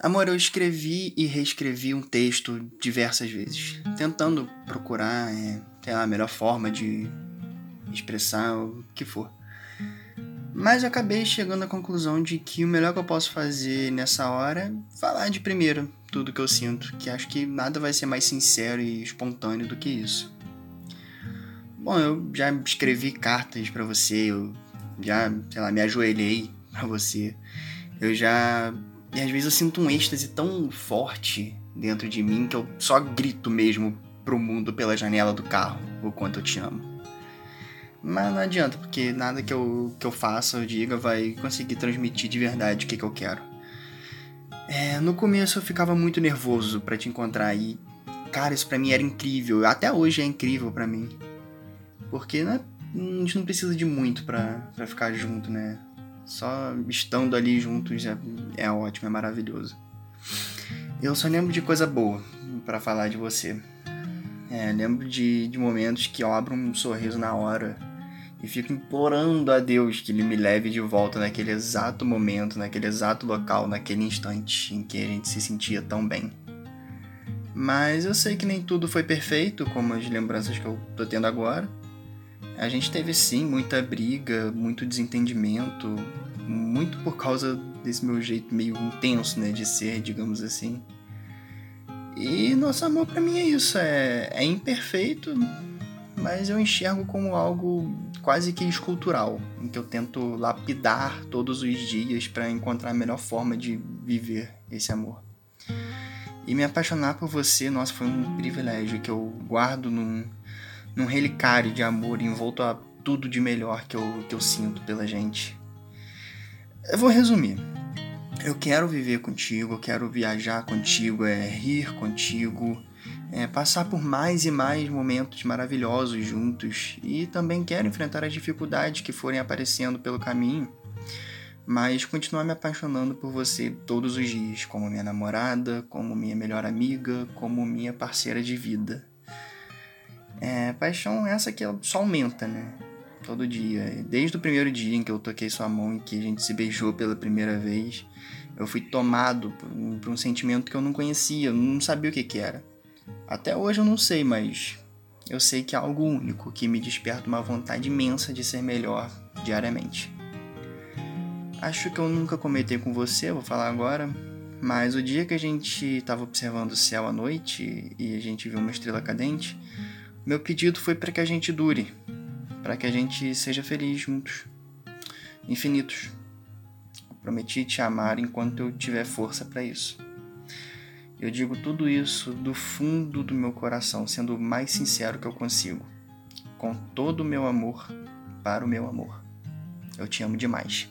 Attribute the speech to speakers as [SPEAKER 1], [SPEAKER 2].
[SPEAKER 1] Amor, eu escrevi e reescrevi um texto diversas vezes, tentando procurar é, a melhor forma de expressar o que for. Mas eu acabei chegando à conclusão de que o melhor que eu posso fazer nessa hora é falar de primeiro tudo que eu sinto, que acho que nada vai ser mais sincero e espontâneo do que isso. Bom, eu já escrevi cartas para você, eu já, sei lá, me ajoelhei para você. Eu já e às vezes eu sinto um êxtase tão forte dentro de mim que eu só grito mesmo pro mundo pela janela do carro o quanto eu te amo. Mas não adianta, porque nada que eu, que eu faça ou diga vai conseguir transmitir de verdade o que, que eu quero. É, no começo eu ficava muito nervoso para te encontrar e, cara, isso pra mim era incrível. Até hoje é incrível para mim. Porque né, a gente não precisa de muito para ficar junto, né? Só estando ali juntos é, é ótimo, é maravilhoso. Eu só lembro de coisa boa para falar de você. É, lembro de, de momentos que eu abro um sorriso na hora e fico implorando a Deus que Ele me leve de volta naquele exato momento, naquele exato local, naquele instante em que a gente se sentia tão bem. Mas eu sei que nem tudo foi perfeito, como as lembranças que eu tô tendo agora. A gente teve sim muita briga, muito desentendimento, muito por causa desse meu jeito meio intenso, né, de ser, digamos assim. E nosso amor para mim é isso, é, é imperfeito, mas eu enxergo como algo quase que escultural, em que eu tento lapidar todos os dias para encontrar a melhor forma de viver esse amor. E me apaixonar por você, nossa, foi um privilégio que eu guardo num, num relicário de amor envolto a tudo de melhor que eu, que eu sinto pela gente. Eu vou resumir. Eu quero viver contigo, eu quero viajar contigo, é rir contigo, é passar por mais e mais momentos maravilhosos juntos e também quero enfrentar as dificuldades que forem aparecendo pelo caminho, mas continuar me apaixonando por você todos os dias, como minha namorada, como minha melhor amiga, como minha parceira de vida. É, paixão essa que só aumenta, né? Todo dia. Desde o primeiro dia em que eu toquei sua mão e que a gente se beijou pela primeira vez, eu fui tomado por um, por um sentimento que eu não conhecia, eu não sabia o que, que era. Até hoje eu não sei, mas eu sei que é algo único que me desperta uma vontade imensa de ser melhor diariamente. Acho que eu nunca comentei com você, vou falar agora, mas o dia que a gente estava observando o céu à noite e a gente viu uma estrela cadente, meu pedido foi para que a gente dure, para que a gente seja feliz juntos, infinitos. Prometi te amar enquanto eu tiver força para isso. Eu digo tudo isso do fundo do meu coração, sendo o mais sincero que eu consigo, com todo o meu amor para o meu amor. Eu te amo demais.